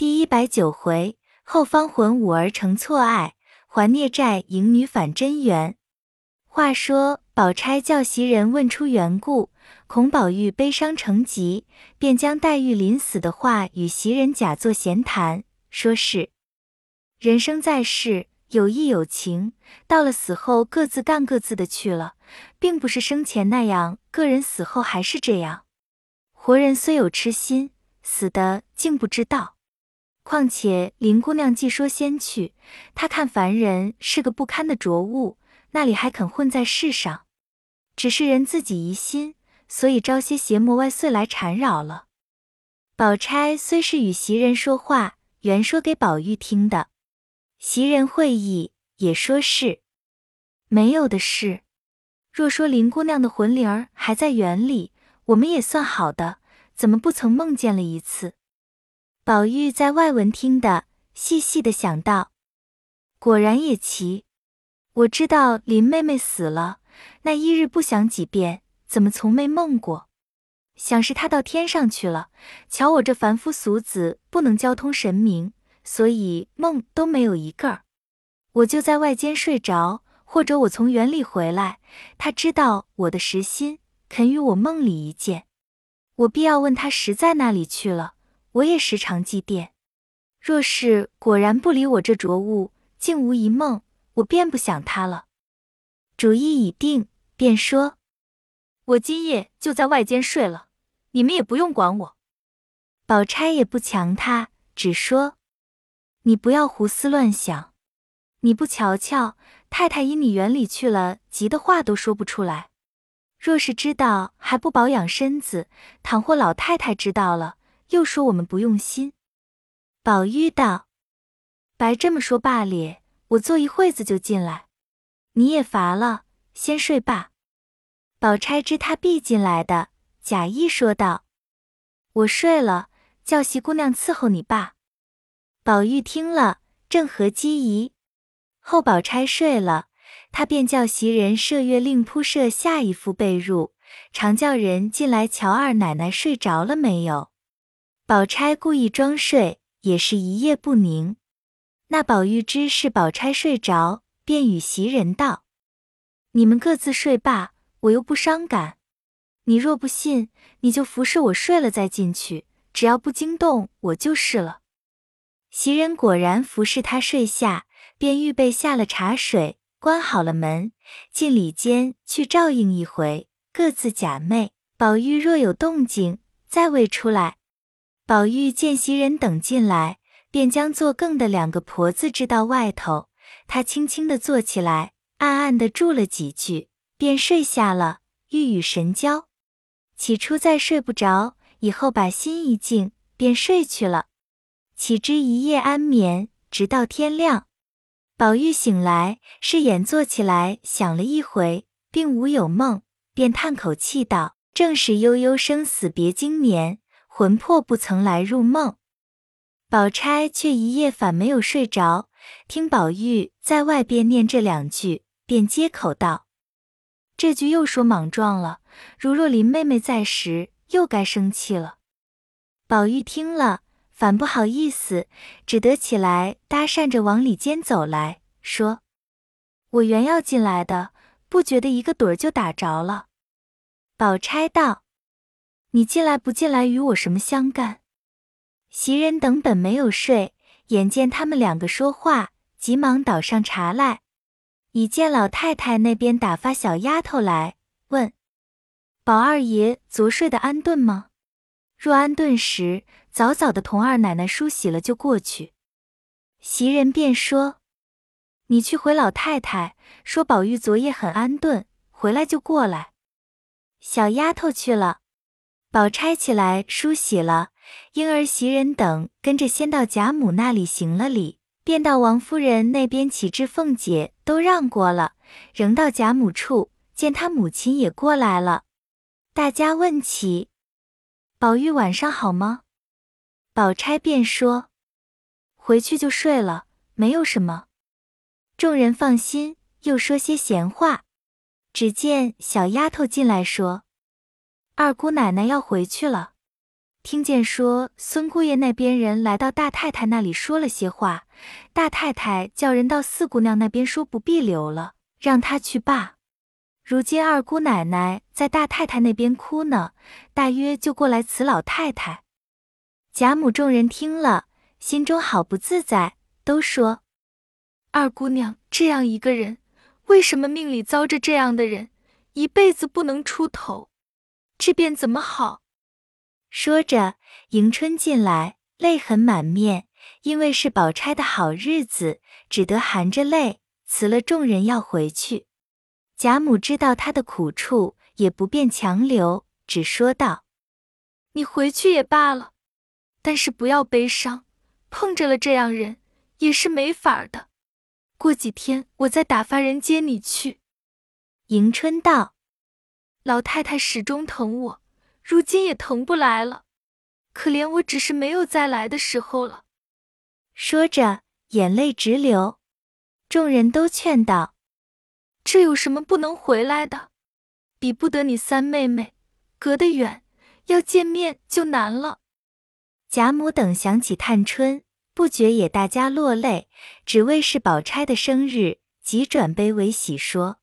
第一百九回，后方魂五儿成错爱，还孽债迎女返真缘。话说，宝钗叫袭人问出缘故，孔宝玉悲伤成疾，便将黛玉临死的话与袭人假作闲谈，说是人生在世，有义有情，到了死后各自干各自的去了，并不是生前那样，个人死后还是这样。活人虽有痴心，死的竟不知道。况且林姑娘既说先去，她看凡人是个不堪的浊物，那里还肯混在世上？只是人自己疑心，所以招些邪魔外祟来缠扰了。宝钗虽是与袭人说话，原说给宝玉听的。袭人会意，也说是没有的事。若说林姑娘的魂灵儿还在园里，我们也算好的，怎么不曾梦见了一次？宝玉在外闻听的，细细的想到，果然也奇。我知道林妹妹死了，那一日不想几遍，怎么从没梦过？想是她到天上去了，瞧我这凡夫俗子不能交通神明，所以梦都没有一个儿。我就在外间睡着，或者我从园里回来，他知道我的实心，肯与我梦里一见，我必要问他实在那里去了。我也时常祭奠，若是果然不理我这浊物，竟无一梦，我便不想他了。主意已定，便说：“我今夜就在外间睡了，你们也不用管我。”宝钗也不强他，只说：“你不要胡思乱想，你不瞧瞧太太因你园里去了，急的话都说不出来。若是知道，还不保养身子；倘或老太太知道了。”又说我们不用心。宝玉道：“白这么说罢咧，我坐一会子就进来。你也乏了，先睡吧。”宝钗知他必进来的，假意说道：“我睡了，叫袭姑娘伺候你罢。”宝玉听了，正合机宜。后宝钗睡了，他便叫袭人设月令铺设下一副被褥，常叫人进来瞧二奶奶睡着了没有。宝钗故意装睡，也是一夜不宁。那宝玉知是宝钗睡着，便与袭人道：“你们各自睡罢，我又不伤感。你若不信，你就服侍我睡了再进去，只要不惊动我就是了。”袭人果然服侍他睡下，便预备下了茶水，关好了门，进里间去照应一回，各自假寐。宝玉若有动静，再未出来。宝玉见袭人等进来，便将做更的两个婆子支到外头。他轻轻的坐起来，暗暗的住了几句，便睡下了。欲与神交，起初再睡不着，以后把心一静，便睡去了。岂知一夜安眠，直到天亮。宝玉醒来，是眼坐起来想了一回，并无有梦，便叹口气道：“正是悠悠生死别经年。”魂魄不曾来入梦，宝钗却一夜反没有睡着。听宝玉在外边念这两句，便接口道：“这句又说莽撞了。如若林妹妹在时，又该生气了。”宝玉听了，反不好意思，只得起来搭讪着往里间走来说：“我原要进来的，不觉得一个盹儿就打着了。”宝钗道。你进来不进来，与我什么相干？袭人等本没有睡，眼见他们两个说话，急忙倒上茶来。已见老太太那边打发小丫头来问：“宝二爷昨睡得安顿吗？若安顿时，早早的同二奶奶梳洗了就过去。”袭人便说：“你去回老太太，说宝玉昨夜很安顿，回来就过来。”小丫头去了。宝钗起来梳洗了，婴儿袭人等跟着先到贾母那里行了礼，便到王夫人那边启至凤姐都让过了，仍到贾母处见他母亲也过来了。大家问起宝玉晚上好吗？宝钗便说回去就睡了，没有什么。众人放心，又说些闲话。只见小丫头进来说。二姑奶奶要回去了，听见说孙姑爷那边人来到大太太那里说了些话，大太太叫人到四姑娘那边说不必留了，让她去罢。如今二姑奶奶在大太太那边哭呢，大约就过来辞老太太。贾母众人听了，心中好不自在，都说：“二姑娘这样一个人，为什么命里遭着这样的人，一辈子不能出头？这便怎么好？”说着，迎春进来，泪痕满面，因为是宝钗的好日子，只得含着泪辞了众人要回去。贾母知道她的苦处，也不便强留，只说道：“你回去也罢了，但是不要悲伤，碰着了这样人也是没法的。过几天我再打发人接你去。”迎春道：“老太太始终疼我。”如今也疼不来了，可怜我只是没有再来的时候了。说着，眼泪直流。众人都劝道：“这有什么不能回来的？比不得你三妹妹，隔得远，要见面就难了。”贾母等想起探春，不觉也大家落泪，只为是宝钗的生日，急转悲为喜，说：“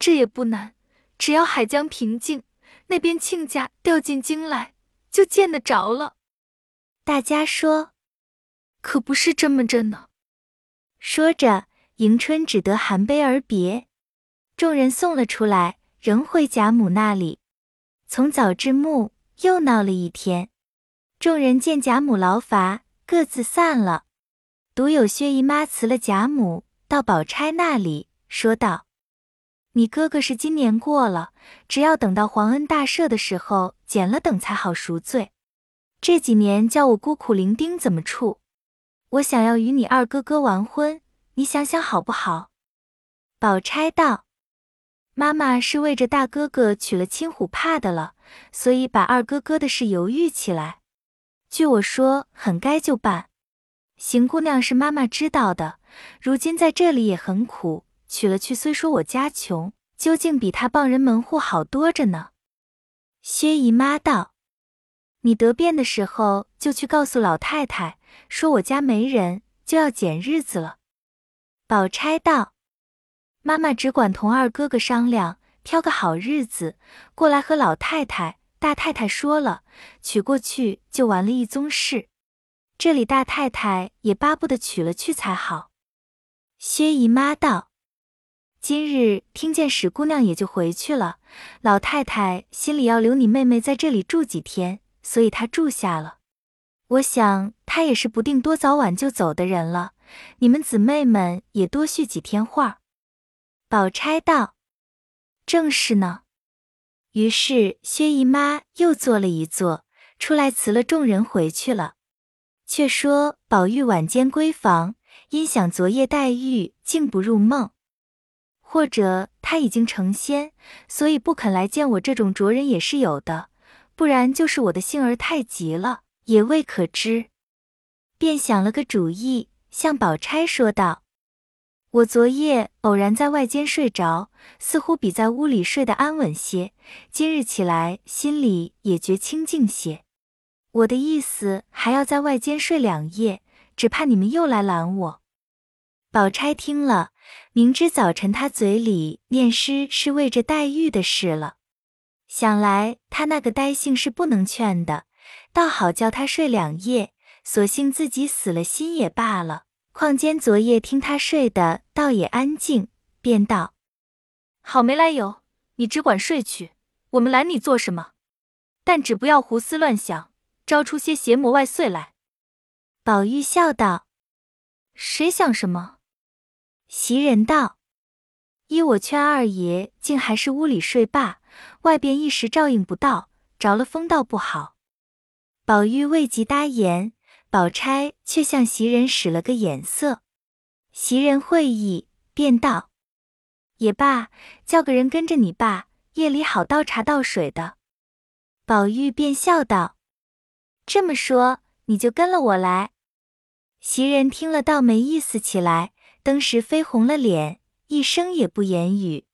这也不难，只要海江平静。”那边亲家调进京来，就见得着了。大家说，可不是这么着呢。说着，迎春只得含悲而别。众人送了出来，仍回贾母那里。从早至暮，又闹了一天。众人见贾母劳乏，各自散了。独有薛姨妈辞了贾母，到宝钗那里，说道。你哥哥是今年过了，只要等到皇恩大赦的时候减了等才好赎罪。这几年叫我孤苦伶仃怎么处？我想要与你二哥哥完婚，你想想好不好？宝钗道：“妈妈是为着大哥哥娶了亲虎怕的了，所以把二哥哥的事犹豫起来。据我说，很该就办。邢姑娘是妈妈知道的，如今在这里也很苦。”娶了去，虽说我家穷，究竟比他傍人门户好多着呢。薛姨妈道：“你得便的时候，就去告诉老太太，说我家没人，就要拣日子了。”宝钗道：“妈妈只管同二哥哥商量，挑个好日子过来和老太太、大太太说了，娶过去就完了一宗事。这里大太太也巴不得娶了去才好。”薛姨妈道。今日听见史姑娘也就回去了，老太太心里要留你妹妹在这里住几天，所以她住下了。我想她也是不定多早晚就走的人了，你们姊妹们也多叙几天话。宝钗道：“正是呢。”于是薛姨妈又坐了一座，出来辞了众人回去了。却说宝玉晚间闺房，因想昨夜黛玉竟不入梦。或者他已经成仙，所以不肯来见我这种拙人也是有的，不然就是我的性儿太急了，也未可知。便想了个主意，向宝钗说道：“我昨夜偶然在外间睡着，似乎比在屋里睡得安稳些。今日起来，心里也觉清静些。我的意思还要在外间睡两夜，只怕你们又来拦我。”宝钗听了。明知早晨他嘴里念诗是为着黛玉的事了，想来他那个呆性是不能劝的，倒好叫他睡两夜，索性自己死了心也罢了。况间昨夜听他睡的倒也安静，便道：“好没来由，你只管睡去，我们拦你做什么？但只不要胡思乱想，招出些邪魔外祟来。”宝玉笑道：“谁想什么？”袭人道：“依我劝二爷，竟还是屋里睡罢，外边一时照应不到，着了风倒不好。”宝玉未及答言，宝钗却向袭人使了个眼色。袭人会意，便道：“也罢，叫个人跟着你爸，夜里好倒茶倒水的。”宝玉便笑道：“这么说，你就跟了我来。”袭人听了，倒没意思起来。当时绯红了脸，一声也不言语。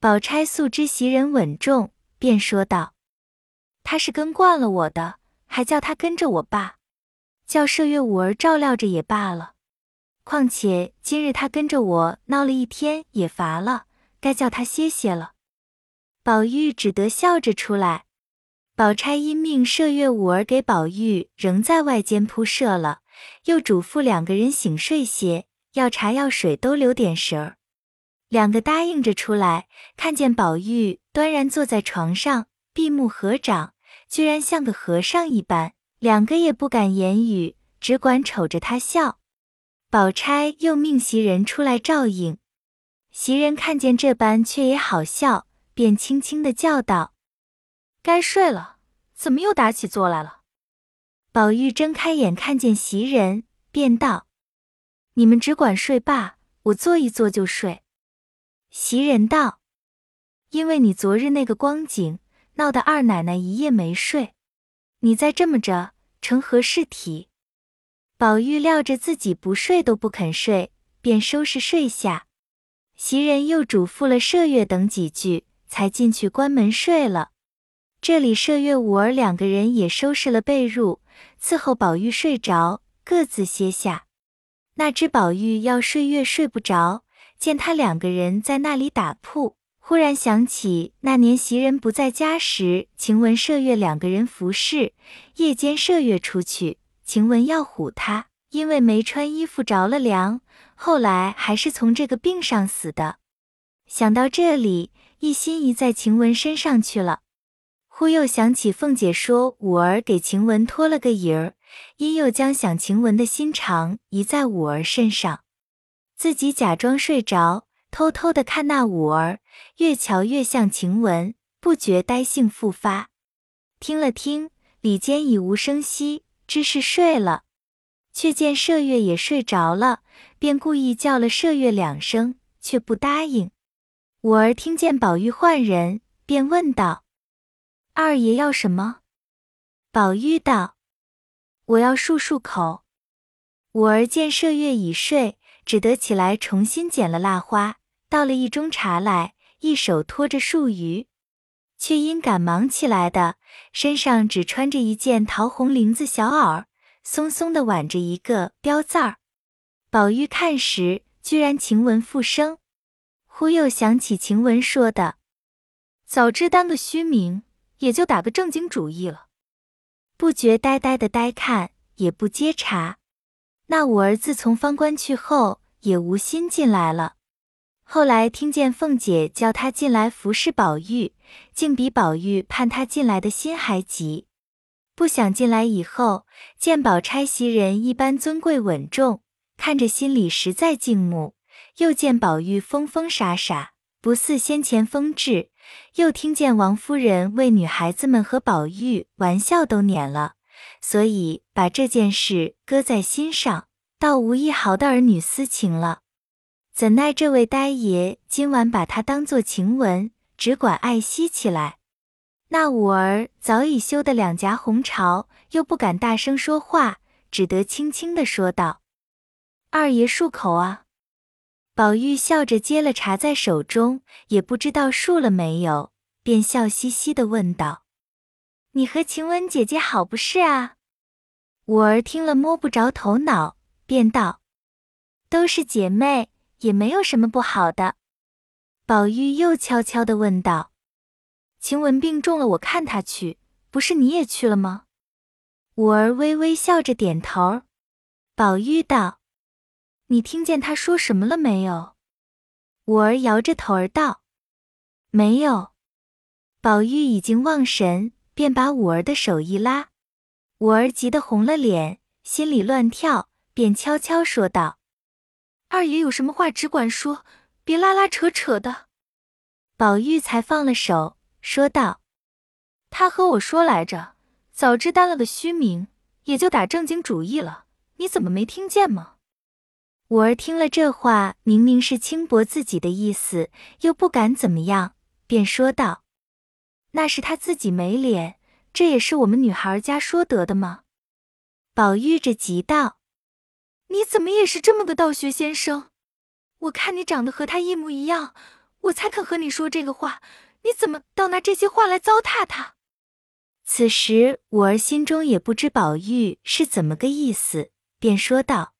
宝钗素知袭人稳重，便说道：“他是跟惯了我的，还叫他跟着我爸，叫麝月五儿照料着也罢了。况且今日他跟着我闹了一天也乏了，该叫他歇歇了。宝玉只得笑着出来。宝钗因命麝月五儿给宝玉仍在外间铺设了，又嘱咐两个人醒睡些，要茶要水都留点神儿。两个答应着出来，看见宝玉端然坐在床上，闭目合掌，居然像个和尚一般，两个也不敢言语，只管瞅着他笑。宝钗又命袭人出来照应，袭人看见这般，却也好笑，便轻轻的叫道：“该睡了，怎么又打起坐来了？”宝玉睁开眼，看见袭人，便道：“你们只管睡罢，我坐一坐就睡。”袭人道：“因为你昨日那个光景，闹得二奶奶一夜没睡，你再这么着，成何事体？”宝玉料着自己不睡都不肯睡，便收拾睡下。袭人又嘱咐了麝月等几句，才进去关门睡了。这里麝月五儿两个人也收拾了被褥，伺候宝玉睡着，各自歇下。那只宝玉要睡月睡不着。见他两个人在那里打扑，忽然想起那年袭人不在家时，晴雯、麝月两个人服侍。夜间麝月出去，晴雯要唬他，因为没穿衣服着了凉，后来还是从这个病上死的。想到这里，一心移在晴雯身上去了。忽又想起凤姐说五儿给晴雯托了个影儿，因又将想晴雯的心肠移在五儿身上。自己假装睡着，偷偷的看那五儿，越瞧越像晴雯，不觉呆性复发。听了听，里间已无声息，知是睡了。却见麝月也睡着了，便故意叫了麝月两声，却不答应。五儿听见宝玉唤人，便问道：“二爷要什么？”宝玉道：“我要漱漱口。”五儿见麝月已睡。只得起来重新捡了蜡花，倒了一盅茶来，一手托着漱盂，却因赶忙起来的，身上只穿着一件桃红绫子小袄，松松的挽着一个标字儿。宝玉看时，居然晴雯复生，忽又想起晴雯说的，早知当个虚名，也就打个正经主意了，不觉呆呆的呆看，也不接茬。那五儿自从方官去后，也无心进来了。后来听见凤姐叫他进来服侍宝玉，竟比宝玉盼他进来的心还急。不想进来以后，见宝钗袭人一般尊贵稳重，看着心里实在敬慕；又见宝玉疯疯傻傻，不似先前风致；又听见王夫人为女孩子们和宝玉玩笑都撵了。所以把这件事搁在心上，倒无一毫的儿女私情了。怎奈这位呆爷今晚把他当做晴雯，只管爱惜起来。那五儿早已羞得两颊红潮，又不敢大声说话，只得轻轻的说道：“二爷漱口啊。”宝玉笑着接了茶在手中，也不知道漱了没有，便笑嘻嘻的问道。你和晴雯姐姐好不是啊？五儿听了摸不着头脑，便道：“都是姐妹，也没有什么不好的。”宝玉又悄悄的问道：“晴雯病重了，我看她去，不是你也去了吗？”五儿微微笑着点头。宝玉道：“你听见他说什么了没有？”五儿摇着头儿道：“没有。”宝玉已经忘神。便把五儿的手一拉，五儿急得红了脸，心里乱跳，便悄悄说道：“二爷有什么话只管说，别拉拉扯扯的。”宝玉才放了手，说道：“他和我说来着，早知担了个虚名，也就打正经主意了。你怎么没听见吗？”五儿听了这话，明明是轻薄自己的意思，又不敢怎么样，便说道。那是他自己没脸，这也是我们女孩家说得的吗？宝玉着急道：“你怎么也是这么个道学先生？我看你长得和他一模一样，我才肯和你说这个话。你怎么倒拿这些话来糟蹋他？”此时五儿心中也不知宝玉是怎么个意思，便说道：“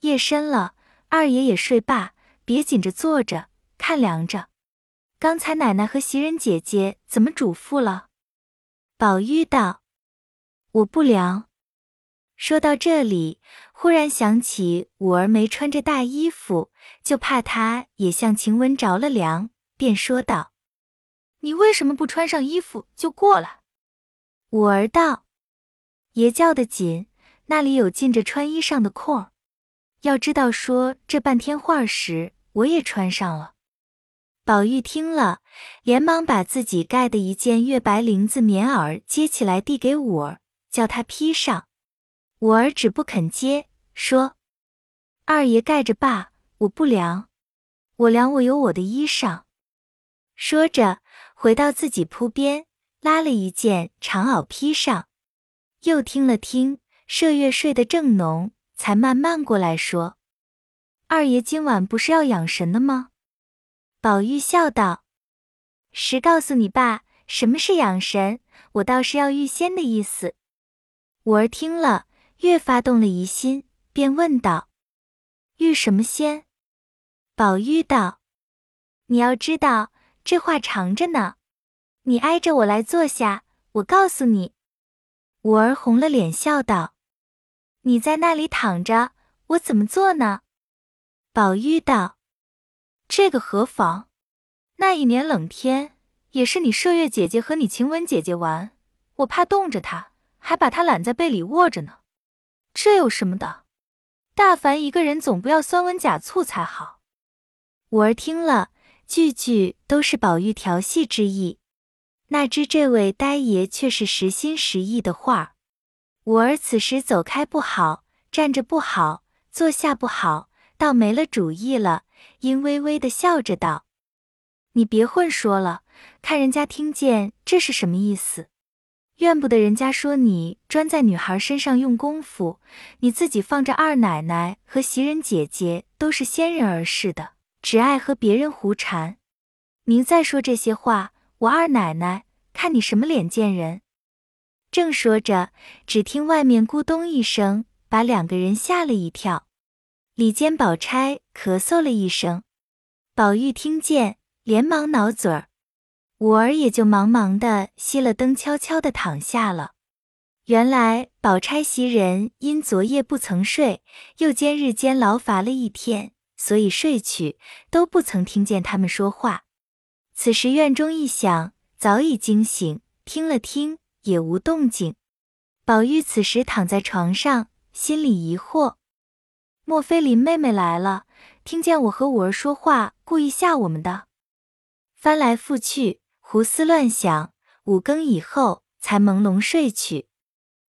夜深了，二爷也睡罢，别紧着坐着看凉着。刚才奶奶和袭人姐姐怎么嘱咐了？”宝玉道：“我不凉。”说到这里，忽然想起五儿没穿着大衣服，就怕她也像晴雯着了凉，便说道：“你为什么不穿上衣服就过来？”五儿道：“爷叫得紧，那里有进着穿衣裳的空儿？要知道说这半天话时，我也穿上了。”宝玉听了，连忙把自己盖的一件月白绫子棉袄接起来递给五儿，叫他披上。五儿只不肯接，说：“二爷盖着罢，我不凉，我凉我有我的衣裳。”说着，回到自己铺边，拉了一件长袄披上。又听了听，麝月睡得正浓，才慢慢过来说：“二爷今晚不是要养神的吗？”宝玉笑道：“实告诉你爸，什么是养神？我倒是要御仙的意思。”五儿听了。越发动了疑心，便问道：“遇什么仙？”宝玉道：“你要知道，这话长着呢。你挨着我来坐下，我告诉你。”五儿红了脸，笑道：“你在那里躺着，我怎么做呢？”宝玉道：“这个何妨？那一年冷天，也是你麝月姐姐和你晴雯姐姐玩，我怕冻着她，还把她揽在被里卧着呢。”这有什么的？大凡一个人总不要酸温假醋才好。五儿听了，句句都是宝玉调戏之意，哪知这位呆爷却是实心实意的话。五儿此时走开不好，站着不好，坐下不好，倒没了主意了，因微微的笑着道：“你别混说了，看人家听见这是什么意思。”怨不得人家说你专在女孩身上用功夫，你自己放着二奶奶和袭人姐姐都是仙人儿似的，只爱和别人胡缠。您再说这些话，我二奶奶看你什么脸见人？正说着，只听外面咕咚一声，把两个人吓了一跳。里间宝钗咳嗽了一声，宝玉听见，连忙挠嘴儿。五儿也就忙忙的熄了灯，悄悄的躺下了。原来宝钗袭人因昨夜不曾睡，又兼日间劳乏了一天，所以睡去，都不曾听见他们说话。此时院中一响，早已惊醒，听了听也无动静。宝玉此时躺在床上，心里疑惑：莫非林妹妹来了，听见我和五儿说话，故意吓我们的？翻来覆去。胡思乱想，五更以后才朦胧睡去。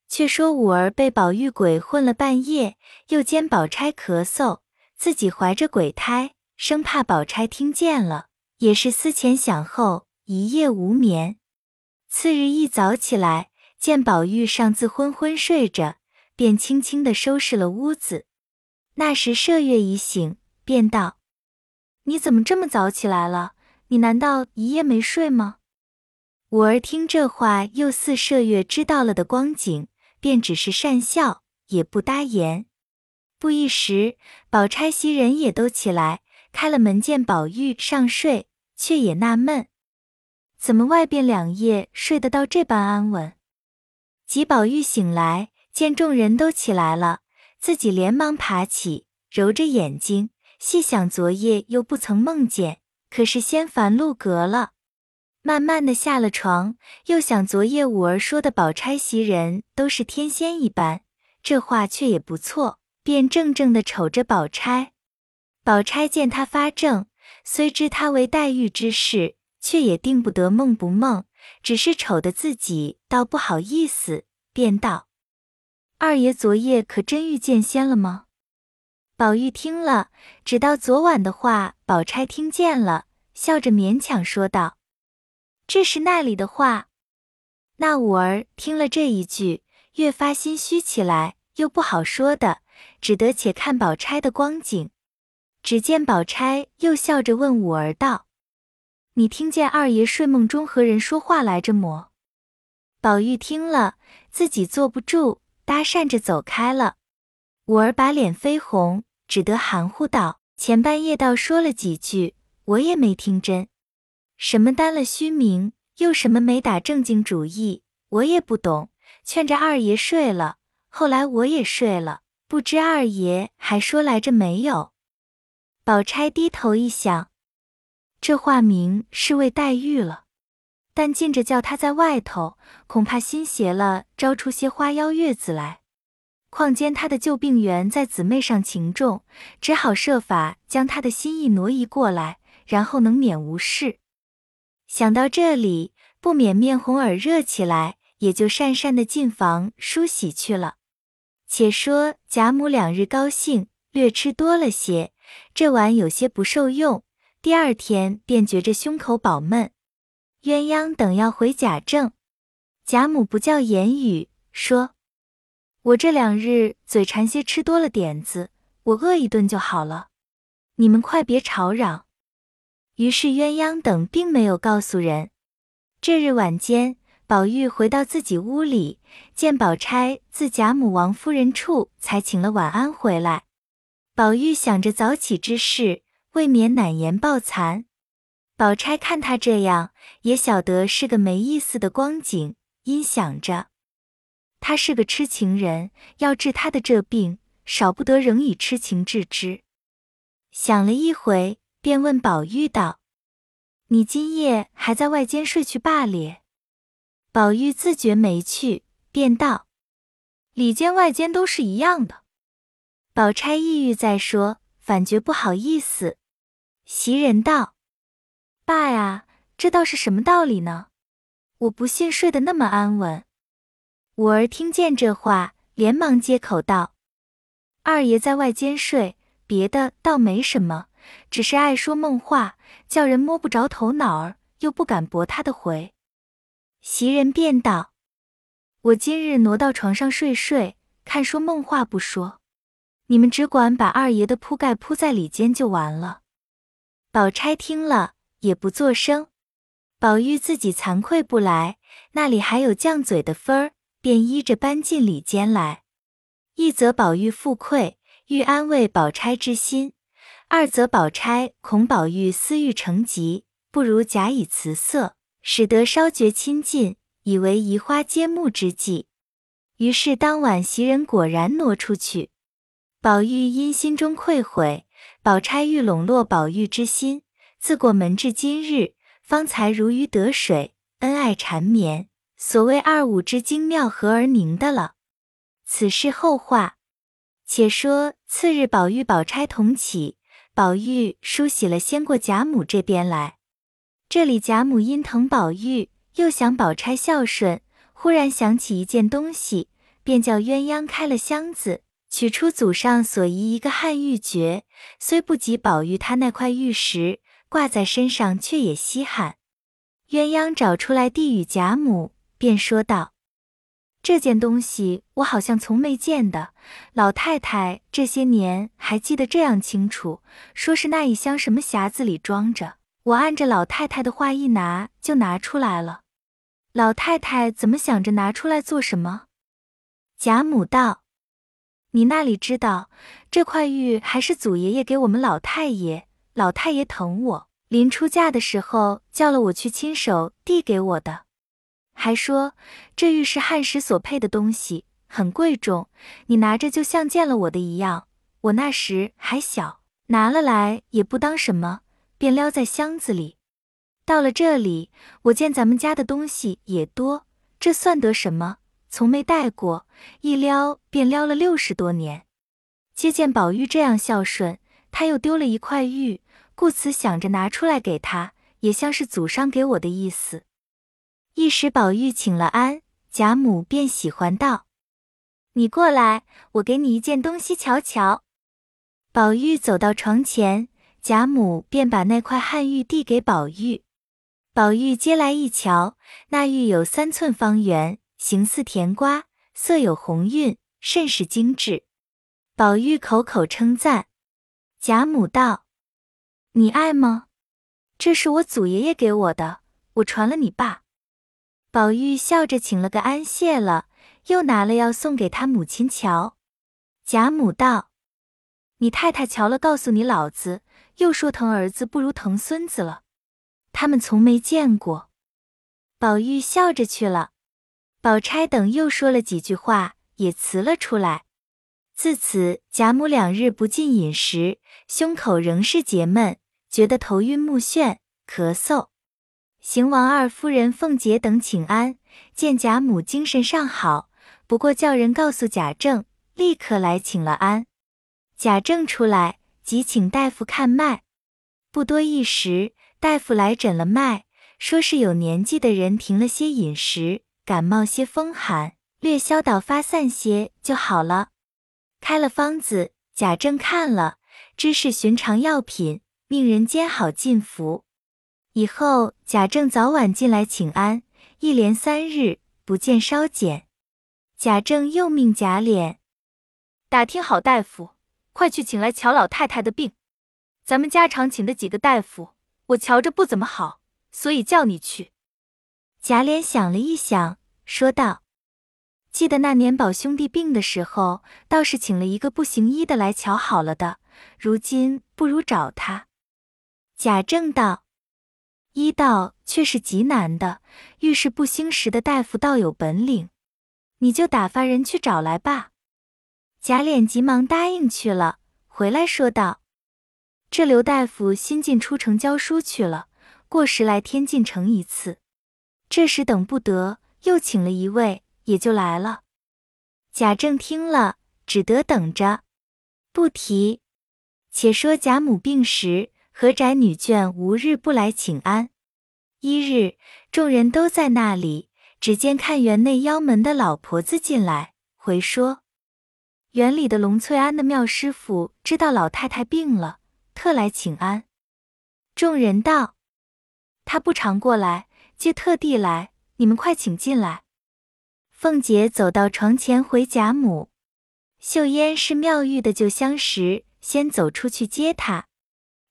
却说五儿被宝玉鬼混了半夜，又兼宝钗咳嗽，自己怀着鬼胎，生怕宝钗听见了，也是思前想后，一夜无眠。次日一早起来，见宝玉尚自昏昏睡着，便轻轻的收拾了屋子。那时麝月已醒，便道：“你怎么这么早起来了？”你难道一夜没睡吗？五儿听这话，又似麝月知道了的光景，便只是讪笑，也不答言。不一时，宝钗、袭人也都起来，开了门见宝玉尚睡，却也纳闷，怎么外边两夜睡得到这般安稳？吉宝玉醒来，见众人都起来了，自己连忙爬起，揉着眼睛，细想昨夜又不曾梦见。可是先烦路隔了，慢慢的下了床，又想昨夜五儿说的宝钗袭人都是天仙一般，这话却也不错，便怔怔的瞅着宝钗。宝钗见他发怔，虽知他为黛玉之事，却也定不得梦不梦，只是瞅得自己倒不好意思，便道：“二爷昨夜可真遇见仙了吗？”宝玉听了，只道昨晚的话，宝钗听见了，笑着勉强说道：“这是那里的话。”那五儿听了这一句，越发心虚起来，又不好说的，只得且看宝钗的光景。只见宝钗又笑着问五儿道：“你听见二爷睡梦中和人说话来着么？”宝玉听了，自己坐不住，搭讪着走开了。五儿把脸绯红，只得含糊道：“前半夜倒说了几句，我也没听真。什么担了虚名，又什么没打正经主意，我也不懂。劝着二爷睡了，后来我也睡了，不知二爷还说来着没有。”宝钗低头一想，这化名是为黛玉了。但近着叫他在外头，恐怕心邪了，招出些花妖月子来。况兼他的旧病源在姊妹上情重，只好设法将他的心意挪移过来，然后能免无事。想到这里，不免面红耳热起来，也就讪讪的进房梳洗去了。且说贾母两日高兴，略吃多了些，这碗有些不受用，第二天便觉着胸口饱闷。鸳鸯等要回贾政，贾母不叫言语，说：“我这两日嘴馋些，吃多了点子，我饿一顿就好了。你们快别吵嚷。”于是鸳鸯等并没有告诉人。这日晚间，宝玉回到自己屋里，见宝钗自贾母、王夫人处才请了晚安回来。宝玉想着早起之事，未免难言抱残。宝钗看他这样，也晓得是个没意思的光景，因想着他是个痴情人，要治他的这病，少不得仍以痴情治之。想了一回，便问宝玉道：“你今夜还在外间睡去罢咧？”宝玉自觉没趣，便道：“里间外间都是一样的。”宝钗意欲再说，反觉不好意思。袭人道。爸呀，这倒是什么道理呢？我不信睡得那么安稳。五儿听见这话，连忙接口道：“二爷在外间睡，别的倒没什么，只是爱说梦话，叫人摸不着头脑儿，又不敢驳他的回。”袭人便道：“我今日挪到床上睡睡，看说梦话不说，你们只管把二爷的铺盖铺在里间就完了。”宝钗听了。也不作声，宝玉自己惭愧不来，那里还有犟嘴的分儿，便依着搬进里间来。一则宝玉负愧，欲安慰宝钗之心；二则宝钗恐宝玉私欲成疾，不如假以辞色，使得稍觉亲近，以为移花接木之计。于是当晚袭人果然挪出去。宝玉因心中愧悔，宝钗欲笼络宝玉之心。自过门至今日，方才如鱼得水，恩爱缠绵，所谓二五之精妙合而凝的了。此事后话。且说次日，宝玉、宝钗同起，宝玉梳洗了，先过贾母这边来。这里贾母因疼宝玉，又想宝钗孝顺，忽然想起一件东西，便叫鸳鸯开了箱子，取出祖上所遗一个汉玉珏，虽不及宝玉他那块玉石。挂在身上却也稀罕，鸳鸯找出来递与贾母，便说道：“这件东西我好像从没见的，老太太这些年还记得这样清楚，说是那一箱什么匣子里装着。我按着老太太的话一拿就拿出来了。老太太怎么想着拿出来做什么？”贾母道：“你那里知道，这块玉还是祖爷爷给我们老太爷。”老太爷疼我，临出嫁的时候叫了我去亲手递给我的，还说这玉是汉时所配的东西，很贵重，你拿着就像见了我的一样。我那时还小，拿了来也不当什么，便撩在箱子里。到了这里，我见咱们家的东西也多，这算得什么？从没戴过，一撩便撩了六十多年。接见宝玉这样孝顺，他又丢了一块玉。故此想着拿出来给他，也像是祖上给我的意思。一时宝玉请了安，贾母便喜欢道：“你过来，我给你一件东西瞧瞧。”宝玉走到床前，贾母便把那块汉玉递给宝玉。宝玉接来一瞧，那玉有三寸方圆，形似甜瓜，色有红晕，甚是精致。宝玉口口称赞。贾母道。你爱吗？这是我祖爷爷给我的，我传了你爸。宝玉笑着请了个安，谢了，又拿了药送给他母亲瞧。贾母道：“你太太瞧了，告诉你老子，又说疼儿子不如疼孙子了。他们从没见过。”宝玉笑着去了。宝钗等又说了几句话，也辞了出来。自此，贾母两日不进饮食，胸口仍是结闷，觉得头晕目眩，咳嗽。邢王二夫人凤姐等请安，见贾母精神尚好，不过叫人告诉贾政，立刻来请了安。贾政出来，即请大夫看脉。不多一时，大夫来诊了脉，说是有年纪的人停了些饮食，感冒些风寒，略消导发散些就好了。开了方子，贾政看了，知是寻常药品，命人煎好进服。以后贾政早晚进来请安，一连三日不见稍减。贾政又命贾琏打听好大夫，快去请来乔老太太的病。咱们家常请的几个大夫，我瞧着不怎么好，所以叫你去。贾琏想了一想，说道：“记得那年宝兄弟病的时候，倒是请了一个不行医的来瞧好了的。如今不如找他。”贾政道。医道却是极难的，遇事不兴时的大夫倒有本领，你就打发人去找来吧。贾琏急忙答应去了，回来说道：“这刘大夫新进出城教书去了，过十来天进城一次，这时等不得，又请了一位，也就来了。”贾政听了，只得等着，不提。且说贾母病时。何宅女眷无日不来请安。一日，众人都在那里，只见看园内腰门的老婆子进来，回说园里的龙翠庵的妙师傅知道老太太病了，特来请安。众人道：“他不常过来，皆特地来，你们快请进来。”凤姐走到床前回贾母，秀烟是妙玉的旧相识，先走出去接她。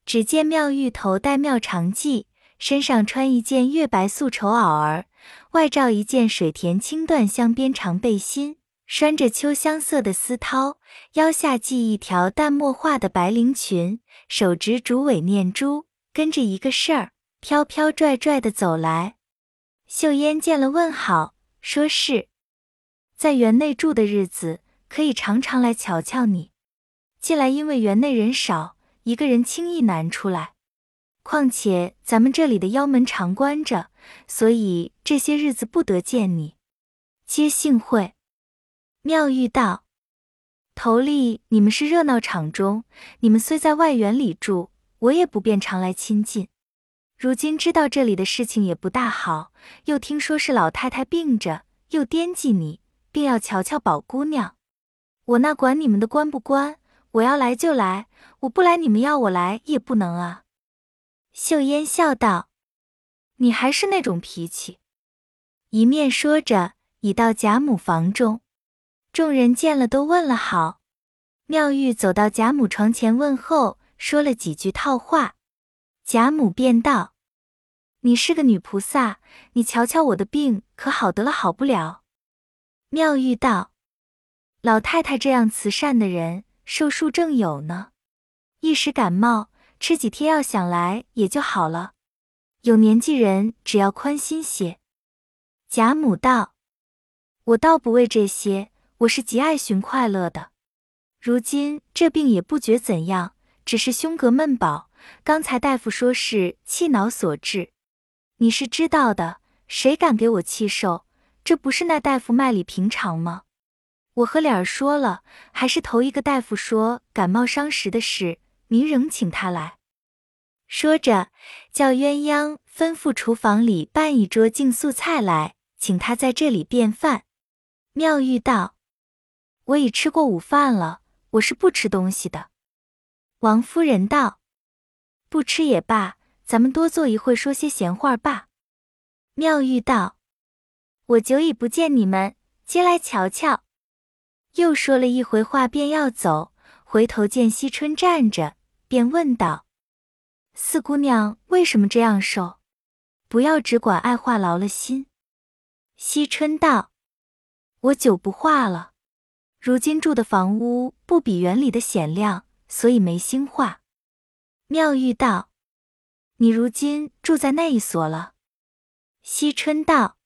只见妙玉头戴妙长髻，身上穿一件月白素绸袄儿，外罩一件水田青缎镶边长背心，拴着秋香色的丝绦，腰下系一条淡墨画的白绫裙，手执竹尾念珠，跟着一个事儿，飘飘拽拽的走来。秀烟见了，问好，说是在园内住的日子，可以常常来瞧瞧你。近来因为园内人少。一个人轻易难出来，况且咱们这里的腰门常关着，所以这些日子不得见你。皆幸会。妙玉道：“头里你们是热闹场中，你们虽在外园里住，我也不便常来亲近。如今知道这里的事情也不大好，又听说是老太太病着，又惦记你，便要瞧瞧宝姑娘。我那管你们的关不关？我要来就来。”我不来，你们要我来也不能啊。秀烟笑道：“你还是那种脾气。”一面说着，已到贾母房中。众人见了，都问了好。妙玉走到贾母床前问候，说了几句套话。贾母便道：“你是个女菩萨，你瞧瞧我的病，可好得了好不了？”妙玉道：“老太太这样慈善的人，寿数正有呢。”一时感冒，吃几贴药，想来也就好了。有年纪人只要宽心些。贾母道：“我倒不为这些，我是极爱寻快乐的。如今这病也不觉怎样，只是胸膈闷饱。刚才大夫说是气恼所致，你是知道的，谁敢给我气受？这不是那大夫脉里平常吗？我和脸儿说了，还是头一个大夫说感冒伤食的事。”您仍请他来，说着叫鸳鸯吩咐厨房里办一桌净素菜来，请他在这里便饭。妙玉道：“我已吃过午饭了，我是不吃东西的。”王夫人道：“不吃也罢，咱们多坐一会，说些闲话罢。”妙玉道：“我久已不见你们，接来瞧瞧。”又说了一回话，便要走，回头见惜春站着。便问道：“四姑娘为什么这样瘦？不要只管爱话劳了心。”惜春道：“我久不化了，如今住的房屋不比园里的显亮，所以没心化。”妙玉道：“你如今住在那一所了？”惜春道：“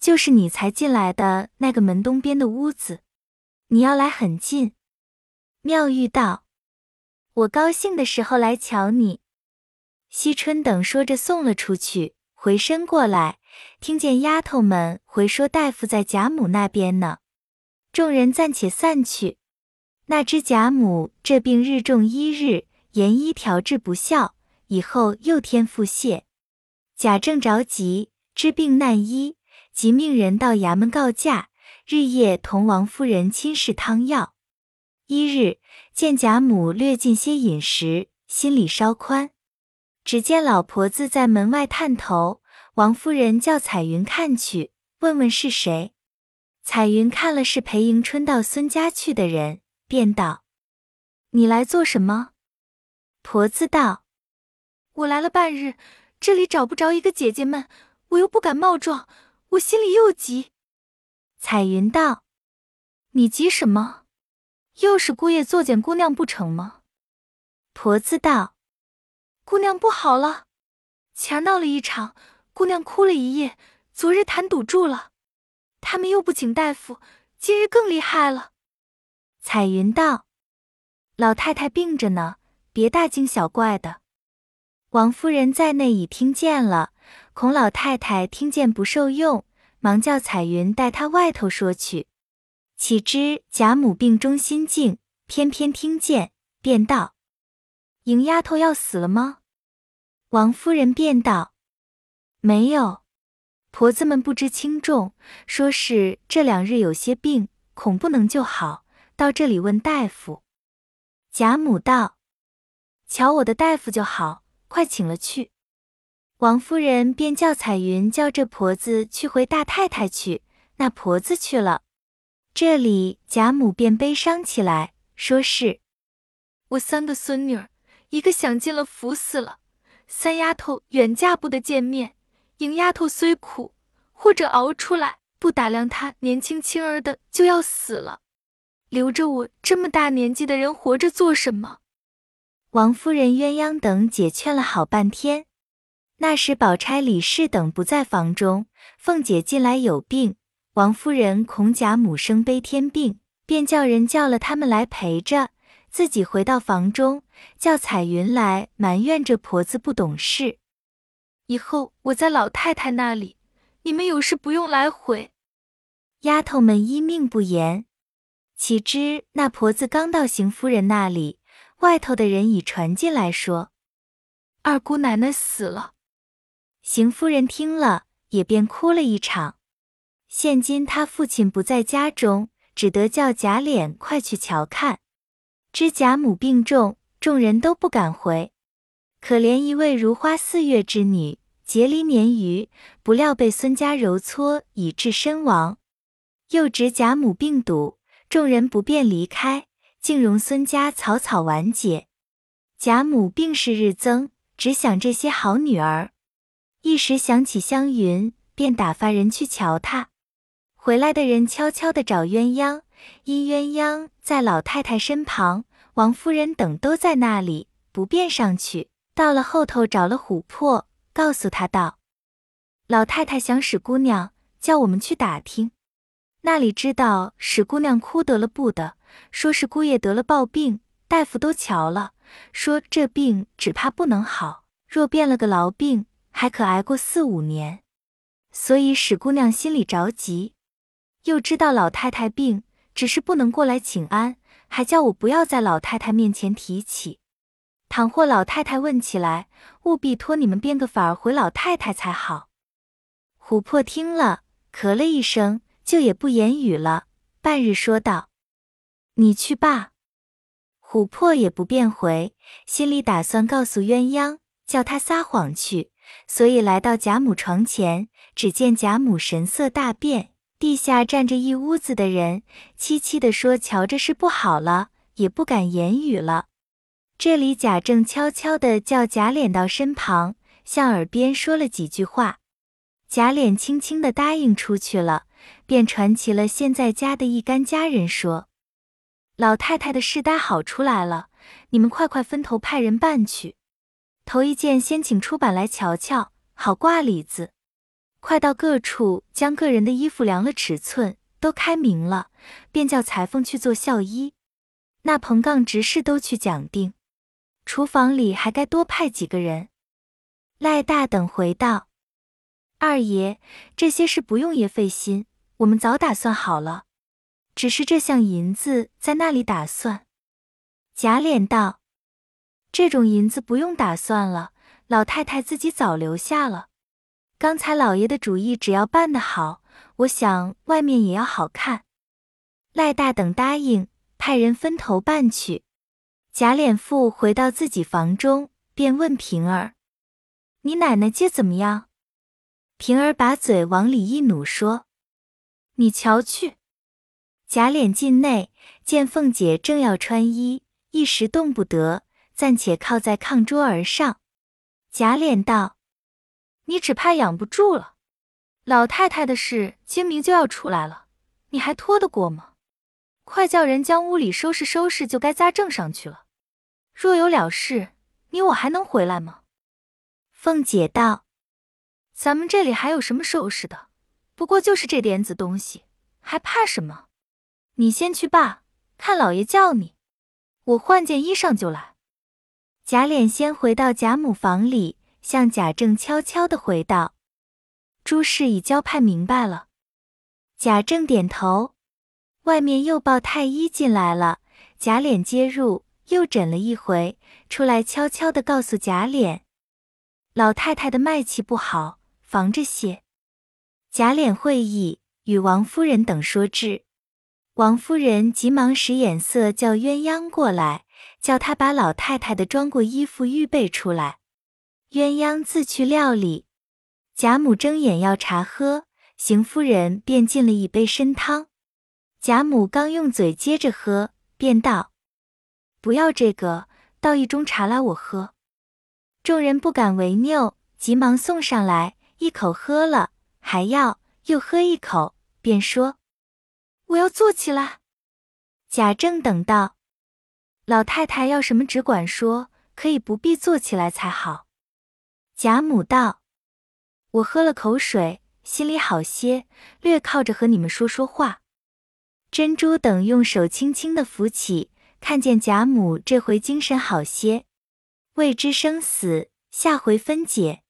就是你才进来的那个门东边的屋子，你要来很近。”妙玉道：“我高兴的时候来瞧你。”惜春等说着送了出去，回身过来，听见丫头们回说大夫在贾母那边呢。众人暂且散去。那知贾母这病日重一日。言医调治不效，以后又添腹泻。贾政着急，知病难医，即命人到衙门告假，日夜同王夫人亲试汤药。一日见贾母略进些饮食，心里稍宽。只见老婆子在门外探头，王夫人叫彩云看去，问问是谁。彩云看了是裴迎春到孙家去的人，便道：“你来做什么？”婆子道：“我来了半日，这里找不着一个姐姐们，我又不敢冒撞，我心里又急。”彩云道：“你急什么？又是姑爷作践姑娘不成吗？”婆子道：“姑娘不好了，前闹了一场，姑娘哭了一夜，昨日痰堵住了，他们又不请大夫，今日更厉害了。”彩云道：“老太太病着呢。”别大惊小怪的，王夫人在内已听见了，孔老太太听见不受用，忙叫彩云带她外头说去。岂知贾母病中心静，偏偏听见，便道：“迎丫头要死了吗？”王夫人便道：“没有，婆子们不知轻重，说是这两日有些病，恐不能就好，到这里问大夫。”贾母道。瞧我的大夫就好，快请了去。王夫人便叫彩云叫这婆子去回大太太去。那婆子去了，这里贾母便悲伤起来，说是我三个孙女儿，一个享尽了福死了，三丫头远嫁不得见面。迎丫头虽苦，或者熬出来，不打量她年轻轻儿的就要死了，留着我这么大年纪的人活着做什么？王夫人、鸳鸯等解劝了好半天。那时宝钗、李氏等不在房中，凤姐近来有病，王夫人恐贾母生悲天病，便叫人叫了他们来陪着，自己回到房中，叫彩云来埋怨这婆子不懂事。以后我在老太太那里，你们有事不用来回。丫头们依命不言。岂知那婆子刚到邢夫人那里。外头的人已传进来说，二姑奶奶死了。邢夫人听了，也便哭了一场。现今她父亲不在家中，只得叫贾琏快去瞧看。知贾母病重，众人都不敢回。可怜一位如花似月之女，结离年余，不料被孙家揉搓，以致身亡。又值贾母病笃，众人不便离开。竟容孙家草草完结，贾母病势日增，只想这些好女儿。一时想起湘云，便打发人去瞧她。回来的人悄悄地找鸳鸯，因鸳鸯在老太太身旁，王夫人等都在那里，不便上去。到了后头找了琥珀，告诉他道：“老太太想使姑娘，叫我们去打听。那里知道史姑娘哭得了不得。”说是姑爷得了暴病，大夫都瞧了，说这病只怕不能好，若变了个痨病，还可挨过四五年。所以史姑娘心里着急，又知道老太太病，只是不能过来请安，还叫我不要在老太太面前提起。倘或老太太问起来，务必托你们变个法儿回老太太才好。琥珀听了，咳了一声，就也不言语了。半日说道。你去罢，琥珀也不便回，心里打算告诉鸳鸯，叫他撒谎去，所以来到贾母床前，只见贾母神色大变，地下站着一屋子的人，凄凄的说：“瞧着是不好了，也不敢言语了。”这里贾政悄悄的叫贾琏到身旁，向耳边说了几句话。贾琏轻轻的答应出去了，便传齐了现在家的一干家人说：“老太太的事呆好出来了，你们快快分头派人办去。头一件先请出版来瞧瞧，好挂里子。快到各处将个人的衣服量了尺寸，都开明了，便叫裁缝去做孝衣。那棚杠执事都去讲定，厨房里还该多派几个人。”赖大等回道。二爷，这些事不用爷费心，我们早打算好了。只是这项银子在那里打算？贾琏道：“这种银子不用打算了，老太太自己早留下了。刚才老爷的主意只要办得好，我想外面也要好看。”赖大等答应，派人分头办去。贾琏复回到自己房中，便问平儿：“你奶奶接怎么样？”平儿把嘴往里一努，说：“你瞧去。”贾琏进内，见凤姐正要穿衣，一时动不得，暂且靠在炕桌儿上。贾琏道：“你只怕养不住了。老太太的事清明就要出来了，你还拖得过吗？快叫人将屋里收拾收拾，就该扎正上去了。若有了事，你我还能回来吗？”凤姐道。咱们这里还有什么收拾的？不过就是这点子东西，还怕什么？你先去罢，看老爷叫你，我换件衣裳就来。贾琏先回到贾母房里，向贾政悄悄的回道：“诸事已交派明白了。”贾政点头。外面又报太医进来了，贾琏接入，又诊了一回，出来悄悄的告诉贾琏：“老太太的脉气不好。”防着些，贾琏会意，与王夫人等说至。王夫人急忙使眼色，叫鸳鸯过来，叫他把老太太的装过衣服预备出来。鸳鸯自去料理。贾母睁眼要茶喝，邢夫人便进了一杯参汤。贾母刚用嘴接着喝，便道：“不要这个，倒一盅茶来我喝。”众人不敢违拗，急忙送上来。一口喝了，还要又喝一口，便说：“我要坐起来。”贾政等道：“老太太要什么，只管说，可以不必坐起来才好。”贾母道：“我喝了口水，心里好些，略靠着和你们说说话。”珍珠等用手轻轻的扶起，看见贾母这回精神好些，未知生死，下回分解。